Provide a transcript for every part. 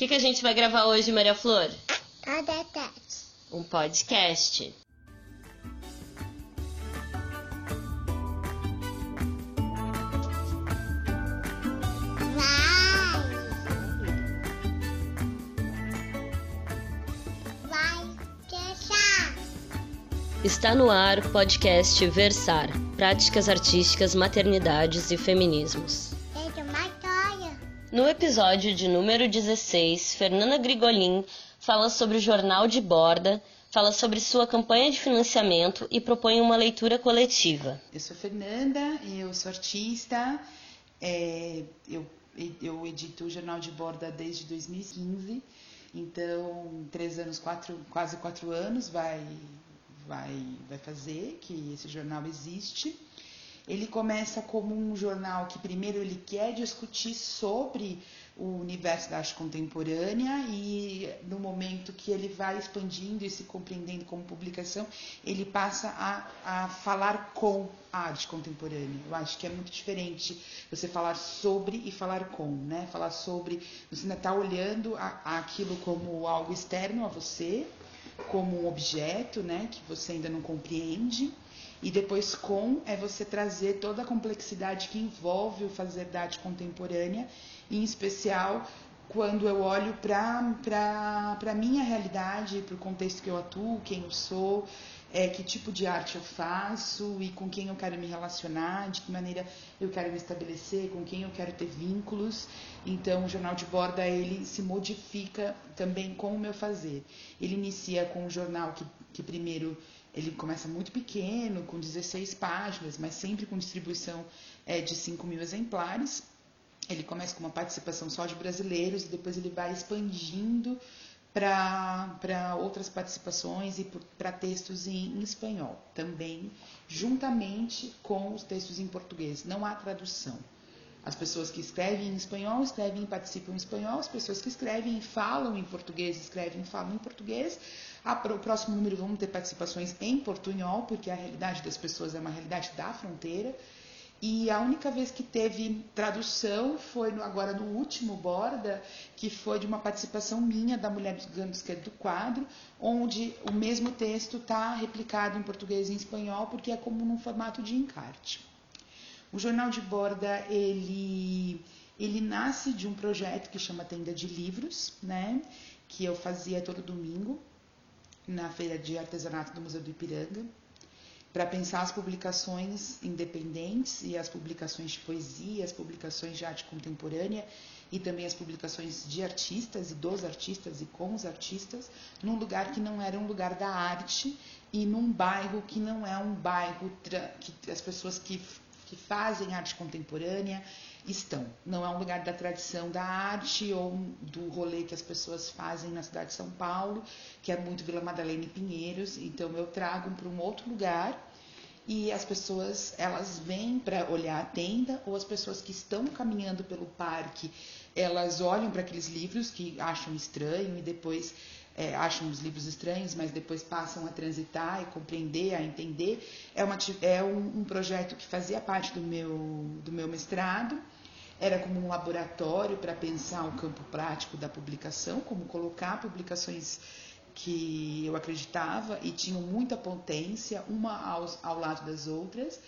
que, que a gente vai gravar hoje, Maria Flor? Podcast. Um podcast. Vai. Vai deixar. Está no ar o podcast Versar Práticas Artísticas, Maternidades e Feminismos. No episódio de número 16, Fernanda Grigolin fala sobre o jornal de borda, fala sobre sua campanha de financiamento e propõe uma leitura coletiva. Eu sou Fernanda, eu sou artista, é, eu, eu edito o Jornal de Borda desde 2015, então três anos, quatro, quase quatro anos vai, vai, vai fazer que esse jornal existe. Ele começa como um jornal que primeiro ele quer discutir sobre o universo da arte contemporânea e no momento que ele vai expandindo e se compreendendo como publicação, ele passa a, a falar com a arte contemporânea. Eu acho que é muito diferente você falar sobre e falar com, né? Falar sobre, você ainda está olhando a, aquilo como algo externo a você, como um objeto, né? Que você ainda não compreende. E depois com é você trazer toda a complexidade que envolve o fazer da arte contemporânea, em especial quando eu olho para a minha realidade, para o contexto que eu atuo, quem eu sou, é, que tipo de arte eu faço e com quem eu quero me relacionar, de que maneira eu quero me estabelecer, com quem eu quero ter vínculos. Então, o jornal de borda ele se modifica também com o meu fazer. Ele inicia com um jornal que, que primeiro ele começa muito pequeno, com 16 páginas, mas sempre com distribuição é, de 5 mil exemplares. Ele começa com uma participação só de brasileiros e depois ele vai expandindo para outras participações e para textos em, em espanhol também, juntamente com os textos em português. Não há tradução. As pessoas que escrevem em espanhol escrevem e participam em espanhol, as pessoas que escrevem e falam em português escrevem e falam em português. o próximo número vamos ter participações em portunhol, porque a realidade das pessoas é uma realidade da fronteira. E a única vez que teve tradução foi no, agora no último Borda, que foi de uma participação minha da Mulher dos Gano Esquerdo do quadro, onde o mesmo texto está replicado em português e em espanhol, porque é como num formato de encarte. O Jornal de Borda, ele, ele nasce de um projeto que chama Tenda de Livros, né? que eu fazia todo domingo na Feira de Artesanato do Museu do Ipiranga para pensar as publicações independentes e as publicações de poesia, as publicações de arte contemporânea e também as publicações de artistas e dos artistas e com os artistas, num lugar que não era um lugar da arte e num bairro que não é um bairro que as pessoas que, que fazem arte contemporânea estão. Não é um lugar da tradição da arte ou do rolê que as pessoas fazem na cidade de São Paulo, que é muito Vila Madalena e Pinheiros. Então eu trago para um outro lugar e as pessoas elas vêm para olhar a tenda ou as pessoas que estão caminhando pelo parque elas olham para aqueles livros que acham estranho e depois é, acham os livros estranhos, mas depois passam a transitar e compreender, a entender. É, uma, é um, um projeto que fazia parte do meu, do meu mestrado. Era como um laboratório para pensar o campo prático da publicação, como colocar publicações que eu acreditava e tinham muita potência, uma ao, ao lado das outras,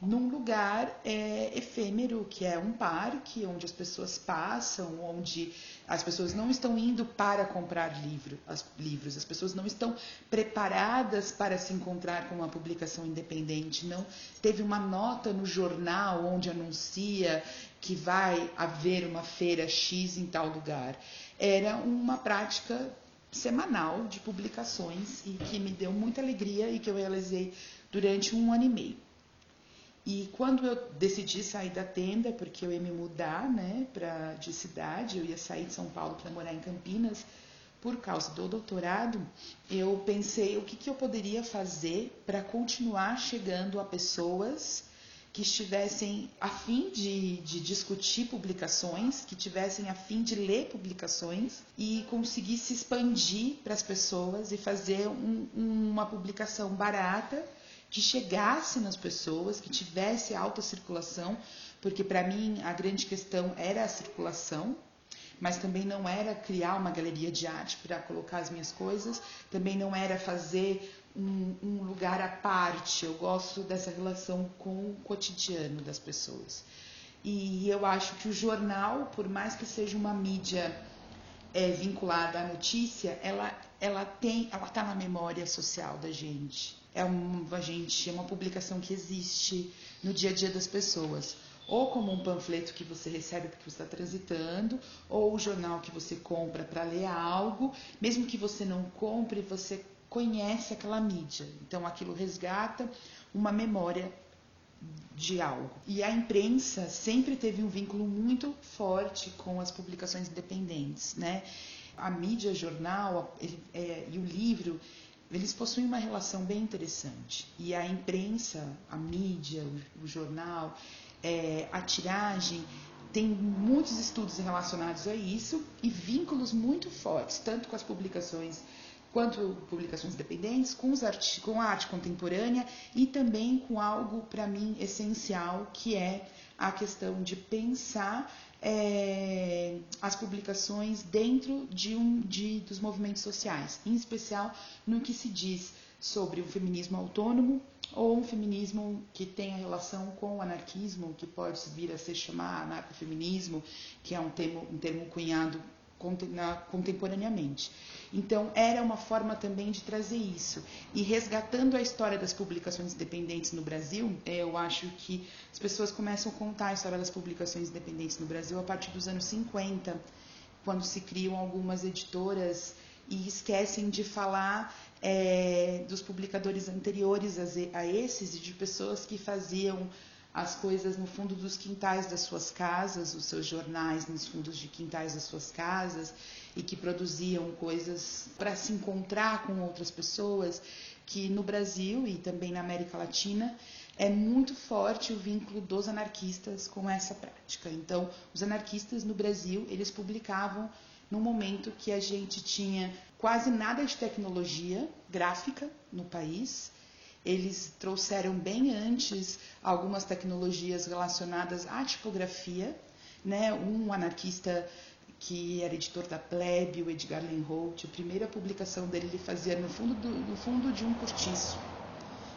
num lugar é, efêmero, que é um parque, onde as pessoas passam, onde as pessoas não estão indo para comprar livro, as, livros, as pessoas não estão preparadas para se encontrar com uma publicação independente. Não teve uma nota no jornal onde anuncia que vai haver uma feira X em tal lugar. Era uma prática semanal de publicações e que me deu muita alegria e que eu realizei durante um ano e meio. E quando eu decidi sair da tenda, porque eu ia me mudar né, pra, de cidade, eu ia sair de São Paulo para morar em Campinas, por causa do doutorado, eu pensei o que, que eu poderia fazer para continuar chegando a pessoas que estivessem a fim de, de, discutir publicações, que tivessem a fim de ler publicações e conseguisse expandir para as pessoas e fazer um, uma publicação barata que chegasse nas pessoas, que tivesse alta circulação, porque para mim a grande questão era a circulação, mas também não era criar uma galeria de arte para colocar as minhas coisas, também não era fazer um, um, lugar à parte. Eu gosto dessa relação com o cotidiano das pessoas. E eu acho que o jornal, por mais que seja uma mídia é, vinculada à notícia, ela, ela tem, ela está na memória social da gente. É uma gente, é uma publicação que existe no dia a dia das pessoas ou como um panfleto que você recebe porque você está transitando, ou o jornal que você compra para ler algo, mesmo que você não compre, você conhece aquela mídia. Então aquilo resgata uma memória de algo. E a imprensa sempre teve um vínculo muito forte com as publicações independentes, né? A mídia, jornal ele, é, e o livro, eles possuem uma relação bem interessante. E a imprensa, a mídia, o, o jornal, é, a tiragem, tem muitos estudos relacionados a isso e vínculos muito fortes, tanto com as publicações quanto publicações independentes, com, art com a arte contemporânea e também com algo, para mim, essencial, que é a questão de pensar é, as publicações dentro de um de, dos movimentos sociais, em especial no que se diz sobre o feminismo autônomo ou um feminismo que tenha relação com o anarquismo, que pode vir a se chamar anarcofeminismo, que é um termo, um termo cunhado contemporaneamente. Então, era uma forma também de trazer isso. E resgatando a história das publicações independentes no Brasil, eu acho que as pessoas começam a contar a história das publicações independentes no Brasil a partir dos anos 50, quando se criam algumas editoras e esquecem de falar é, dos publicadores anteriores a, a esses e de pessoas que faziam as coisas no fundo dos quintais das suas casas, os seus jornais nos fundos de quintais das suas casas e que produziam coisas para se encontrar com outras pessoas, que no Brasil e também na América Latina é muito forte o vínculo dos anarquistas com essa prática. Então, os anarquistas no Brasil, eles publicavam no momento que a gente tinha quase nada de tecnologia gráfica no país, eles trouxeram bem antes algumas tecnologias relacionadas à tipografia, né? Um anarquista que era editor da Plebe, o Edgar Lenholt, a primeira publicação dele ele fazia no fundo, do, no fundo de um cortiço.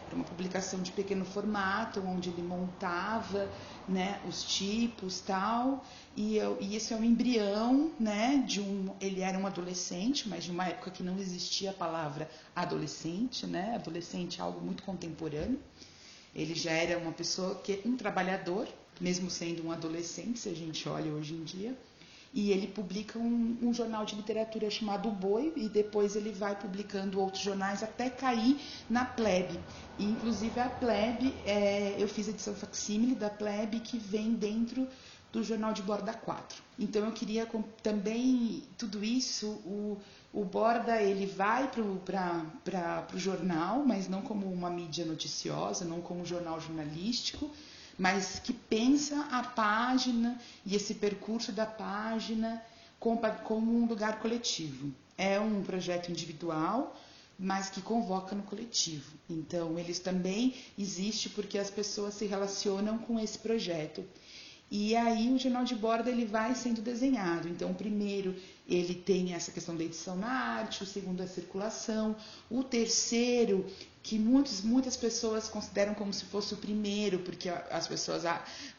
Era uma publicação de pequeno formato, onde ele montava né, os tipos tal. E, eu, e esse é um embrião né, de um. Ele era um adolescente, mas de uma época que não existia a palavra adolescente, né? Adolescente é algo muito contemporâneo. Ele já era uma pessoa que um trabalhador, mesmo sendo um adolescente, se a gente olha hoje em dia e ele publica um, um, jornal de literatura chamado Boi e depois ele vai publicando outros jornais até cair na Plebe. E, inclusive a Plebe, é, eu fiz a edição facsímile da Plebe que vem dentro do jornal de Borda 4. Então eu queria também tudo isso, o, o Borda ele vai para o jornal, mas não como uma mídia noticiosa, não como um jornal jornalístico, mas que pensa a página e esse percurso da página como um lugar coletivo. É um projeto individual, mas que convoca no coletivo. Então, eles também existem porque as pessoas se relacionam com esse projeto. E aí o jornal de borda ele vai sendo desenhado. Então, primeiro ele tem essa questão da edição na arte, o segundo a circulação, o terceiro que muitos, muitas pessoas consideram como se fosse o primeiro, porque as pessoas,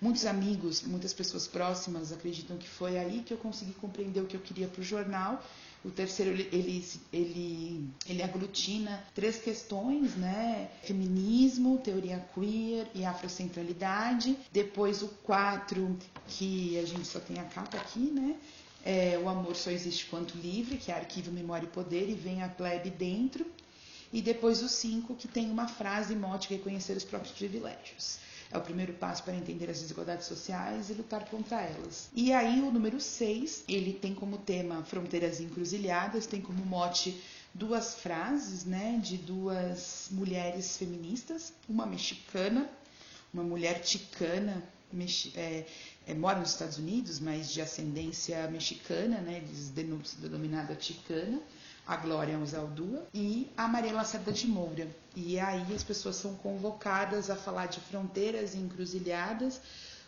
muitos amigos, muitas pessoas próximas acreditam que foi aí que eu consegui compreender o que eu queria para o jornal. O terceiro ele, ele, ele aglutina três questões, né? Feminismo, teoria queer e afrocentralidade. Depois o quatro, que a gente só tem a capa aqui, né? É, o amor só existe quanto livre, que é arquivo, memória e poder, e vem a plebe dentro. E depois o cinco, que tem uma frase mote, reconhecer os próprios privilégios. É o primeiro passo para entender as desigualdades sociais e lutar contra elas. E aí o número 6, ele tem como tema fronteiras encruzilhadas, tem como mote duas frases, né, de duas mulheres feministas, uma mexicana, uma mulher ticana, é, é, mora nos Estados Unidos, mas de ascendência mexicana, né, denominada ticana, a Glória Uzaldua e a Maria Lacerda de Moura. E aí as pessoas são convocadas a falar de fronteiras encruzilhadas,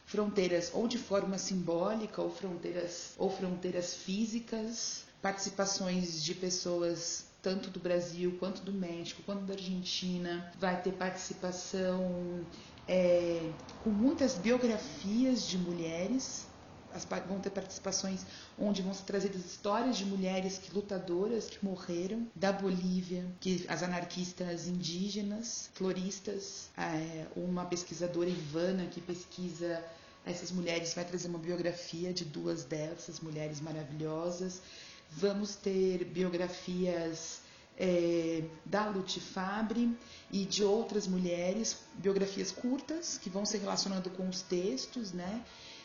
fronteiras ou de forma simbólica ou fronteiras ou fronteiras físicas, participações de pessoas tanto do Brasil quanto do México, quanto da Argentina. Vai ter participação é, com muitas biografias de mulheres. As, vão ter participações onde vão ser trazidas histórias de mulheres que lutadoras que morreram da Bolívia, que as anarquistas indígenas, floristas, é, uma pesquisadora Ivana que pesquisa essas mulheres vai trazer uma biografia de duas dessas mulheres maravilhosas. Vamos ter biografias é, da Lute Fabre e de outras mulheres, biografias curtas que vão se relacionando com os textos, né?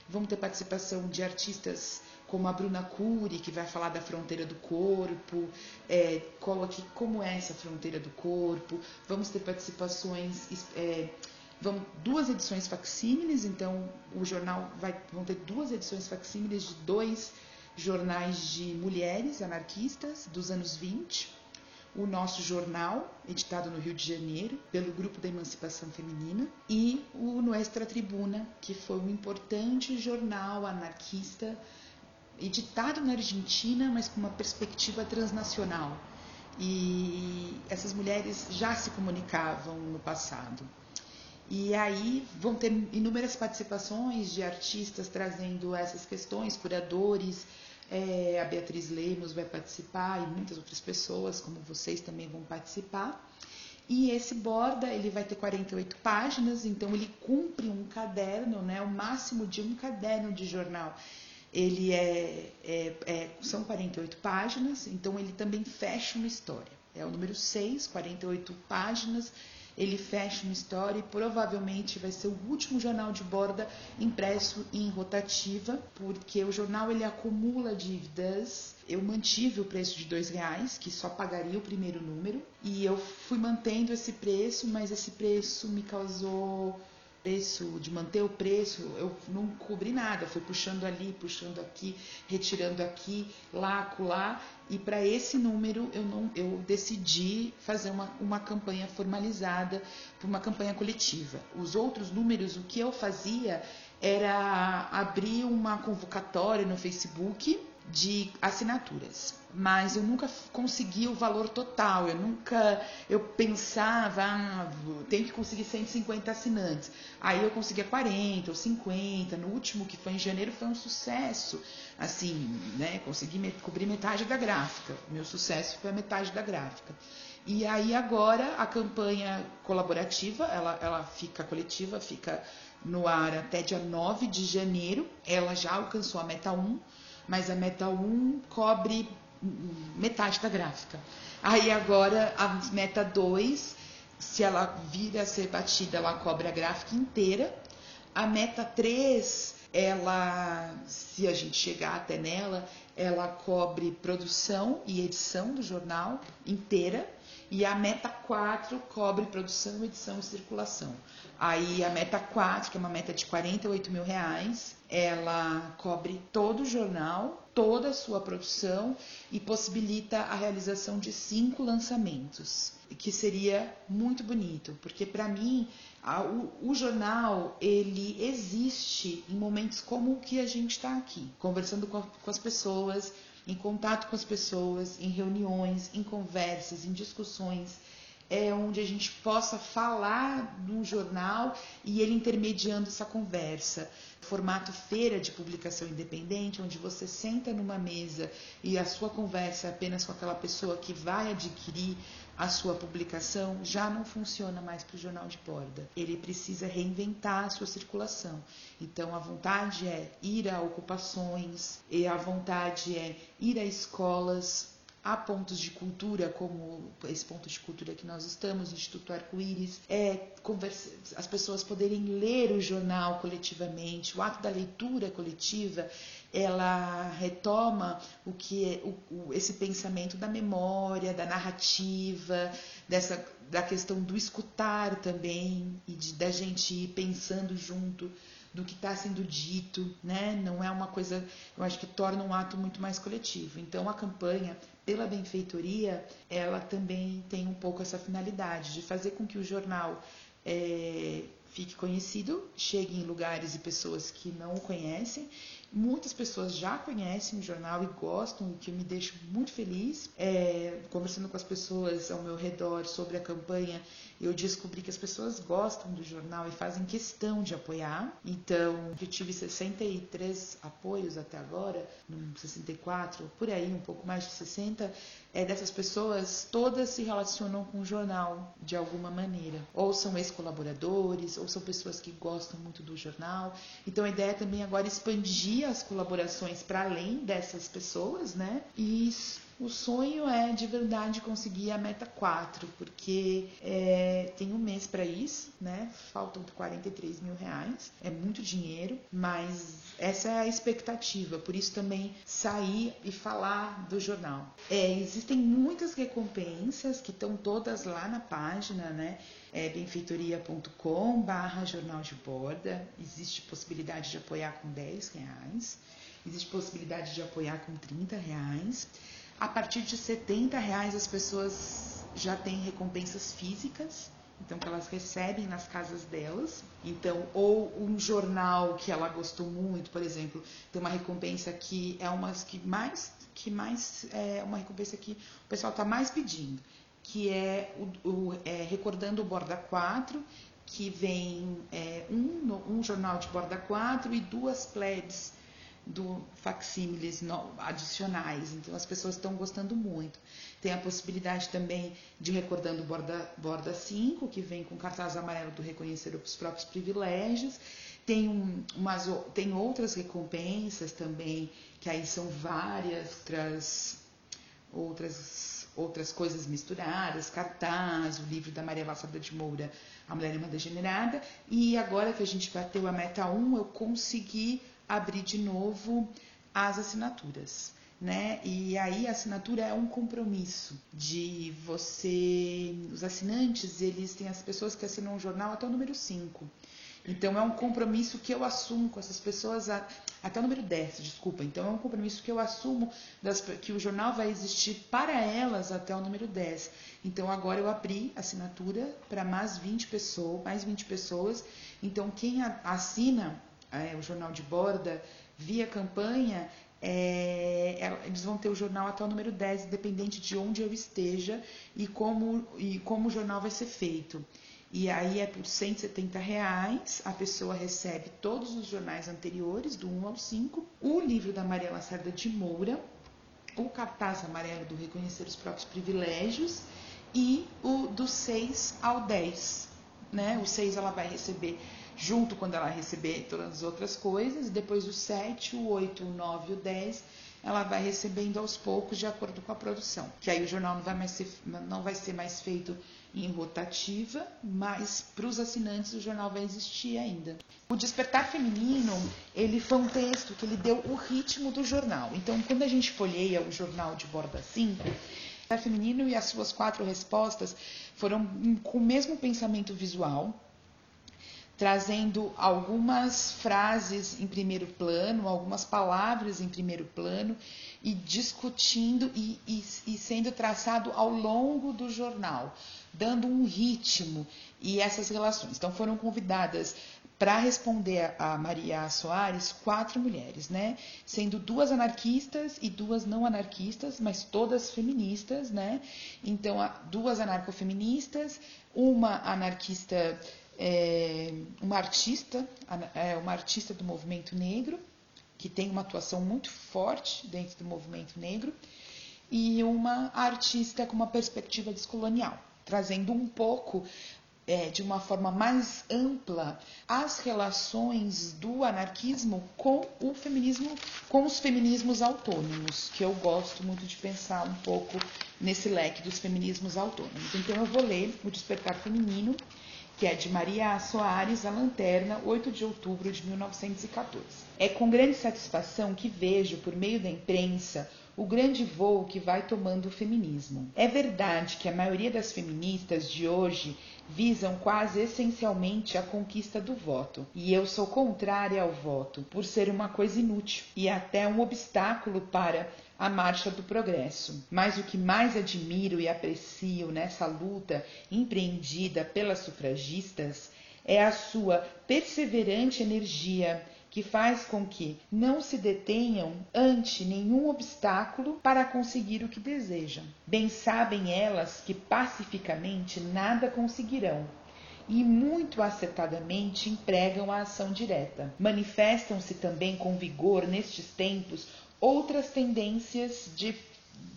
Vamos ter participação de artistas como a Bruna Cury, que vai falar da fronteira do corpo, é, coloque como é essa fronteira do corpo. Vamos ter participações, é, vão duas edições facsímiles, então o jornal vai vão ter duas edições facsímiles de dois jornais de mulheres anarquistas dos anos 20 o nosso jornal, editado no Rio de Janeiro, pelo Grupo da Emancipação Feminina, e o Nuestra Tribuna, que foi um importante jornal anarquista, editado na Argentina, mas com uma perspectiva transnacional. E essas mulheres já se comunicavam no passado. E aí vão ter inúmeras participações de artistas trazendo essas questões, curadores, é, a Beatriz Lemos vai participar e muitas outras pessoas, como vocês, também vão participar. E esse borda, ele vai ter 48 páginas, então ele cumpre um caderno, né, o máximo de um caderno de jornal. Ele é, é, é, são 48 páginas, então ele também fecha uma história. É o número 6, 48 páginas, ele fecha uma história e provavelmente vai ser o último jornal de borda impresso em rotativa, porque o jornal ele acumula dívidas. Eu mantive o preço de dois reais, que só pagaria o primeiro número, e eu fui mantendo esse preço, mas esse preço me causou preço, de manter o preço, eu não cobri nada, fui puxando ali, puxando aqui, retirando aqui, lá, lá, e para esse número eu não, eu decidi fazer uma, uma campanha formalizada, uma campanha coletiva. Os outros números, o que eu fazia era abrir uma convocatória no Facebook de assinaturas, mas eu nunca consegui o valor total. Eu nunca, eu pensava, ah, tenho que conseguir 150 assinantes. Aí eu conseguia 40 ou 50. No último que foi em janeiro foi um sucesso. Assim, né? Consegui me, cobrir metade da gráfica. Meu sucesso foi a metade da gráfica. E aí agora a campanha colaborativa, ela, ela fica coletiva, fica no ar até dia 9 de janeiro. Ela já alcançou a meta 1 mas a Meta 1 cobre metade da gráfica. Aí agora a Meta 2, se ela vir a ser batida, ela cobre a gráfica inteira. A Meta 3, ela, se a gente chegar até nela, ela cobre produção e edição do jornal inteira. E a meta 4 cobre produção, edição e circulação. Aí a meta 4, que é uma meta de 48 mil reais, ela cobre todo o jornal, toda a sua produção e possibilita a realização de cinco lançamentos, que seria muito bonito, porque para mim a, o, o, jornal ele existe em momentos como o que a gente está aqui, conversando com, a, com as pessoas, em contato com as pessoas, em reuniões, em conversas, em discussões, é onde a gente possa falar no jornal e ele intermediando essa conversa. Formato feira de publicação independente, onde você senta numa mesa e a sua conversa é apenas com aquela pessoa que vai adquirir a sua publicação, já não funciona mais para o jornal de borda. Ele precisa reinventar a sua circulação. Então a vontade é ir a ocupações, e a vontade é ir a escolas, Há pontos de cultura, como esse ponto de cultura que nós estamos, o Instituto Arco-Íris, é as pessoas poderem ler o jornal coletivamente, o ato da leitura coletiva, ela retoma o que é o, o, esse pensamento da memória, da narrativa, dessa da questão do escutar também e de, da gente ir pensando junto do que está sendo dito, né? Não é uma coisa, eu acho que torna um ato muito mais coletivo. Então a campanha pela benfeitoria, ela também tem um pouco essa finalidade de fazer com que o jornal é, fique conhecido, chegue em lugares e pessoas que não o conhecem. Muitas pessoas já conhecem o jornal e gostam, o que me deixa muito feliz. É, conversando com as pessoas ao meu redor sobre a campanha, eu descobri que as pessoas gostam do jornal e fazem questão de apoiar. Então, eu tive 63 apoios até agora, 64, por aí, um pouco mais de 60. É, dessas pessoas, todas se relacionam com o jornal de alguma maneira. Ou são ex-colaboradores, ou são pessoas que gostam muito do jornal. Então, a ideia é também agora expandir as colaborações para além dessas pessoas, né? E o sonho é de verdade conseguir a meta 4, porque é, tem um mês para isso, né? Faltam 43 mil reais, é muito dinheiro, mas essa é a expectativa, por isso também sair e falar do jornal. É, existem muitas recompensas que estão todas lá na página, né? É benfeitoria.com barra jornal de borda. Existe possibilidade de apoiar com 10 reais. Existe possibilidade de apoiar com 30 reais. A partir de 70 reais as pessoas já têm recompensas físicas, então que elas recebem nas casas delas. Então, ou um jornal que ela gostou muito, por exemplo, tem uma recompensa que é uma que mais que mais é uma recompensa que o pessoal está mais pedindo, que é o, o é, recordando o Borda 4, que vem é, um, um jornal de Borda 4 e duas plebs do facsímiles adicionais. Então as pessoas estão gostando muito. Tem a possibilidade também de recordando borda, borda 5, que vem com cartaz amarelo do reconhecer os próprios privilégios. Tem, um, umas, tem outras recompensas também, que aí são várias outras, outras, outras coisas misturadas, cartaz, o livro da Maria Lacerda de Moura, A Mulher Irmã Degenerada. E agora que a gente bateu a meta 1, eu consegui abrir de novo as assinaturas. Né? E aí a assinatura é um compromisso de você, os assinantes, eles têm as pessoas que assinam o jornal até o número 5. Então é um compromisso que eu assumo com essas pessoas a, até o número 10, desculpa. Então é um compromisso que eu assumo das, que o jornal vai existir para elas até o número 10. Então agora eu abri assinatura para mais 20 pessoas, mais 20 pessoas. Então quem assina é, o jornal de borda, via campanha, é, é, eles vão ter o jornal até o número 10, independente de onde eu esteja e como, e como o jornal vai ser feito. E aí é por 170 reais, a pessoa recebe todos os jornais anteriores, do 1 ao 5, o livro da Maria Lacerda de Moura, o cartaz amarelo do Reconhecer os Próprios Privilégios e o do 6 ao 10. Né? O 6 ela vai receber junto quando ela receber todas as outras coisas, depois o 7, o 8, o 9 e o 10, ela vai recebendo aos poucos de acordo com a produção. Que aí o jornal não vai mais ser, não vai ser mais feito em rotativa, mas para os assinantes o jornal vai existir ainda. O Despertar Feminino, ele foi um texto que ele deu o ritmo do jornal. Então, quando a gente folheia o jornal de borda 5, Despertar Feminino e as suas quatro respostas foram com o mesmo pensamento visual, trazendo algumas frases em primeiro plano, algumas palavras em primeiro plano e discutindo e, e, e, sendo traçado ao longo do jornal, dando um ritmo e essas relações. Então foram convidadas para responder a Maria Soares quatro mulheres, né? Sendo duas anarquistas e duas não anarquistas, mas todas feministas, né? Então duas anarcofeministas, uma anarquista é uma artista, é uma artista do movimento negro, que tem uma atuação muito forte dentro do movimento negro, e uma artista com uma perspectiva descolonial, trazendo um pouco é, de uma forma mais ampla as relações do anarquismo com o feminismo, com os feminismos autônomos, que eu gosto muito de pensar um pouco nesse leque dos feminismos autônomos. Então eu vou ler o Despertar Feminino, que é de Maria Soares, A Lanterna, 8 de outubro de 1914. É com grande satisfação que vejo, por meio da imprensa, o grande voo que vai tomando o feminismo. É verdade que a maioria das feministas de hoje visam quase essencialmente a conquista do voto, e eu sou contrária ao voto, por ser uma coisa inútil e até um obstáculo para a marcha do progresso. Mas o que mais admiro e aprecio nessa luta empreendida pelas sufragistas é a sua perseverante energia que faz com que não se detenham ante nenhum obstáculo para conseguir o que desejam. Bem sabem elas que pacificamente nada conseguirão, e muito acertadamente empregam a ação direta. Manifestam-se também com vigor nestes tempos outras tendências de,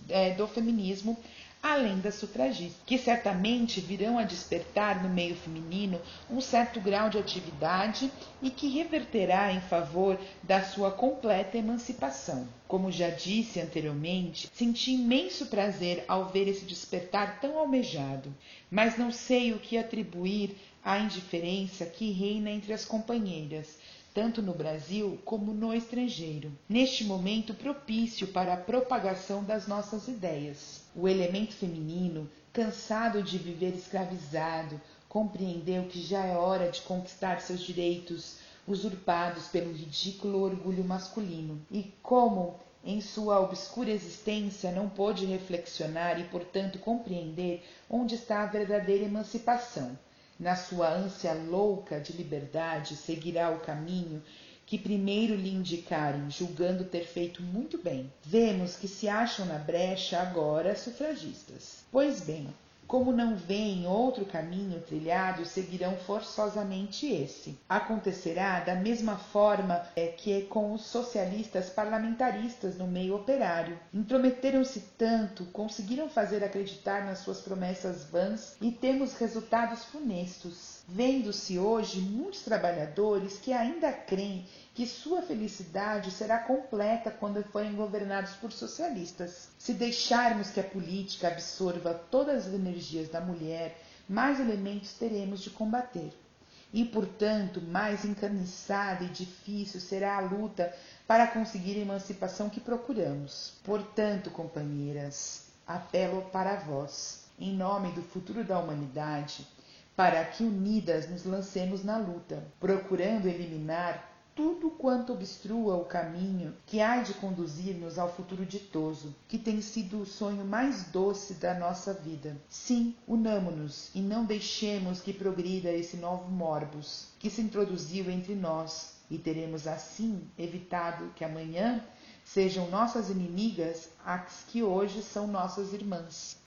é, do feminismo além das sufragistas, que certamente virão a despertar no meio feminino um certo grau de atividade e que reverterá em favor da sua completa emancipação. Como já disse anteriormente, senti imenso prazer ao ver esse despertar tão almejado, mas não sei o que atribuir à indiferença que reina entre as companheiras, tanto no Brasil como no estrangeiro, neste momento propício para a propagação das nossas ideias. O elemento feminino, cansado de viver escravizado, compreendeu que já é hora de conquistar seus direitos usurpados pelo ridículo orgulho masculino. E como em sua obscura existência não pôde reflexionar e, portanto, compreender onde está a verdadeira emancipação na sua ânsia louca de liberdade, seguirá o caminho que primeiro lhe indicarem, julgando ter feito muito bem. Vemos que se acham na brecha agora sufragistas. Pois bem, como não veem outro caminho trilhado, seguirão forçosamente esse. Acontecerá da mesma forma é, que é com os socialistas parlamentaristas no meio operário. Intrometeram-se tanto, conseguiram fazer acreditar nas suas promessas vãs e temos resultados funestos. Vendo-se hoje muitos trabalhadores que ainda creem que sua felicidade será completa quando forem governados por socialistas. Se deixarmos que a política absorva todas as energias da mulher, mais elementos teremos de combater. E, portanto, mais encarniçada e difícil será a luta para conseguir a emancipação que procuramos. Portanto, companheiras, apelo para vós, em nome do futuro da humanidade, para que unidas nos lancemos na luta, procurando eliminar tudo quanto obstrua o caminho que há de conduzir-nos ao futuro ditoso, que tem sido o sonho mais doce da nossa vida. Sim, unamo-nos e não deixemos que progrida esse novo morbus que se introduziu entre nós, e teremos assim evitado que amanhã sejam nossas inimigas as que hoje são nossas irmãs.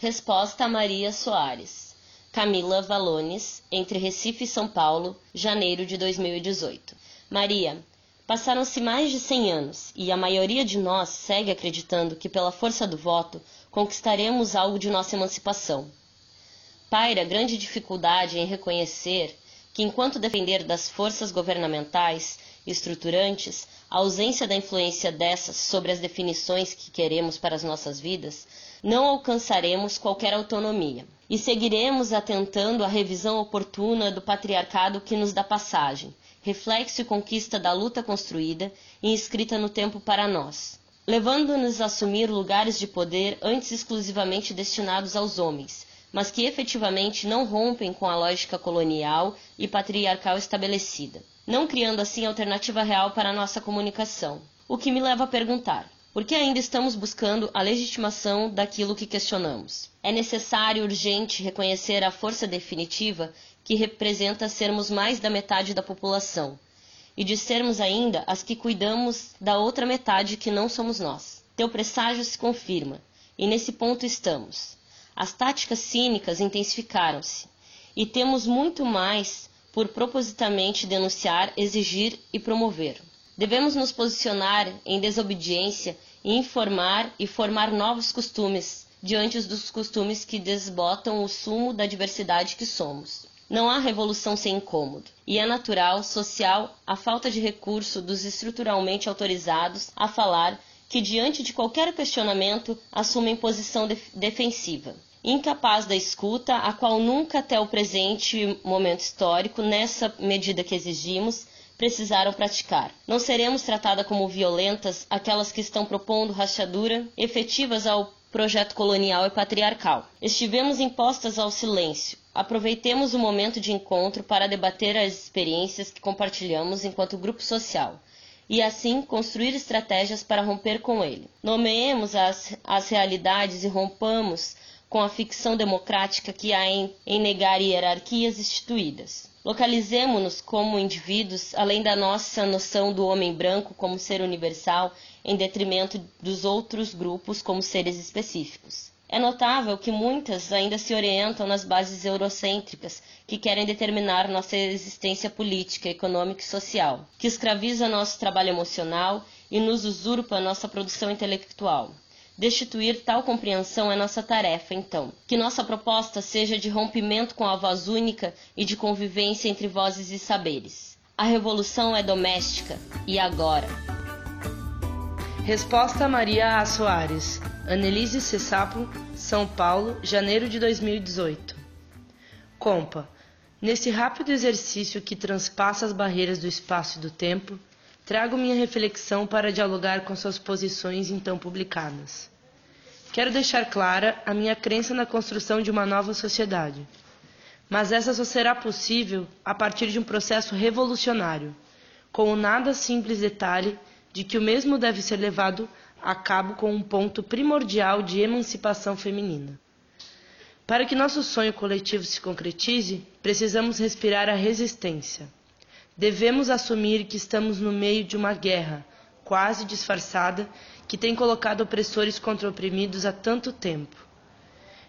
Resposta a Maria Soares. Camila Valones, entre Recife e São Paulo, janeiro de 2018. Maria, passaram-se mais de 100 anos e a maioria de nós segue acreditando que, pela força do voto, conquistaremos algo de nossa emancipação. Paira grande dificuldade em reconhecer que, enquanto depender das forças governamentais estruturantes, a ausência da influência dessas sobre as definições que queremos para as nossas vidas, não alcançaremos qualquer autonomia. E seguiremos atentando à revisão oportuna do patriarcado que nos dá passagem, reflexo e conquista da luta construída e inscrita no tempo para nós, levando-nos a assumir lugares de poder antes exclusivamente destinados aos homens, mas que efetivamente não rompem com a lógica colonial e patriarcal estabelecida, não criando assim alternativa real para a nossa comunicação. O que me leva a perguntar: porque ainda estamos buscando a legitimação daquilo que questionamos. É necessário urgente reconhecer a força definitiva que representa sermos mais da metade da população, e de sermos ainda as que cuidamos da outra metade que não somos nós. Teu presságio se confirma, e nesse ponto estamos. As táticas cínicas intensificaram-se, e temos muito mais por propositamente denunciar, exigir e promover. Devemos nos posicionar em desobediência informar e formar novos costumes diante dos costumes que desbotam o sumo da diversidade que somos. Não há revolução sem incômodo, e é natural, social, a falta de recurso dos estruturalmente autorizados a falar que, diante de qualquer questionamento, assumem posição def defensiva. Incapaz da escuta, a qual nunca até o presente momento histórico, nessa medida que exigimos, precisaram praticar. Não seremos tratadas como violentas aquelas que estão propondo rachadura efetivas ao projeto colonial e patriarcal. Estivemos impostas ao silêncio. Aproveitemos o momento de encontro para debater as experiências que compartilhamos enquanto grupo social e assim construir estratégias para romper com ele. Nomeemos as, as realidades e rompamos com a ficção democrática que há em, em negar hierarquias instituídas. Localizemo-nos como indivíduos, além da nossa noção do homem branco como ser universal, em detrimento dos outros grupos como seres específicos. É notável que muitas ainda se orientam nas bases eurocêntricas que querem determinar nossa existência política, econômica e social, que escraviza nosso trabalho emocional e nos usurpa nossa produção intelectual. Destituir tal compreensão é nossa tarefa, então. Que nossa proposta seja de rompimento com a voz única e de convivência entre vozes e saberes. A revolução é doméstica e agora. Resposta Maria A. Soares, Annelise Cessapo, São Paulo, janeiro de 2018. Compa, nesse rápido exercício que transpassa as barreiras do espaço e do tempo, trago minha reflexão para dialogar com suas posições então publicadas. Quero deixar clara a minha crença na construção de uma nova sociedade. Mas essa só será possível a partir de um processo revolucionário, com o nada simples detalhe de que o mesmo deve ser levado a cabo com um ponto primordial de emancipação feminina. Para que nosso sonho coletivo se concretize, precisamos respirar a resistência. Devemos assumir que estamos no meio de uma guerra, quase disfarçada, que tem colocado opressores contra oprimidos há tanto tempo.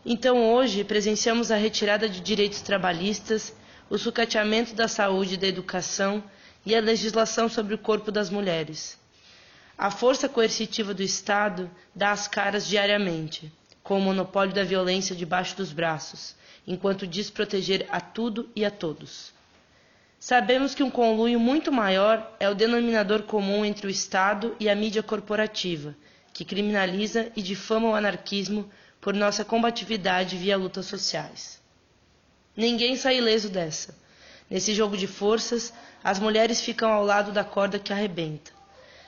Então, hoje, presenciamos a retirada de direitos trabalhistas, o sucateamento da saúde e da educação e a legislação sobre o corpo das mulheres. A força coercitiva do Estado dá as caras diariamente, com o monopólio da violência debaixo dos braços, enquanto diz proteger a tudo e a todos. Sabemos que um conluio muito maior é o denominador comum entre o Estado e a mídia corporativa, que criminaliza e difama o anarquismo por nossa combatividade via lutas sociais. Ninguém sai ileso dessa. Nesse jogo de forças, as mulheres ficam ao lado da corda que arrebenta,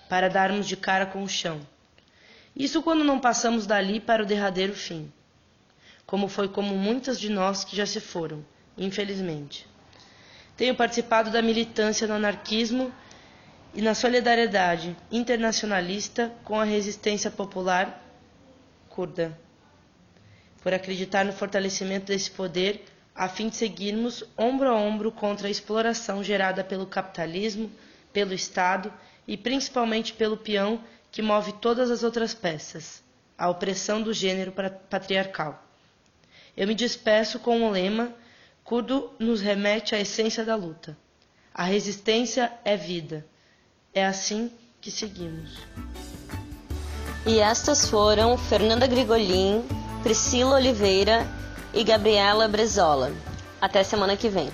para darmos de cara com o chão. Isso quando não passamos dali para o derradeiro fim, como foi como muitas de nós que já se foram, infelizmente. Tenho participado da militância no anarquismo e na solidariedade internacionalista com a resistência popular curda, por acreditar no fortalecimento desse poder a fim de seguirmos ombro a ombro contra a exploração gerada pelo capitalismo, pelo Estado e principalmente pelo peão que move todas as outras peças, a opressão do gênero patriarcal. Eu me despeço com o lema Kurdo nos remete à essência da luta. A resistência é vida. É assim que seguimos. E estas foram Fernanda Grigolin, Priscila Oliveira e Gabriela Brezola. Até semana que vem.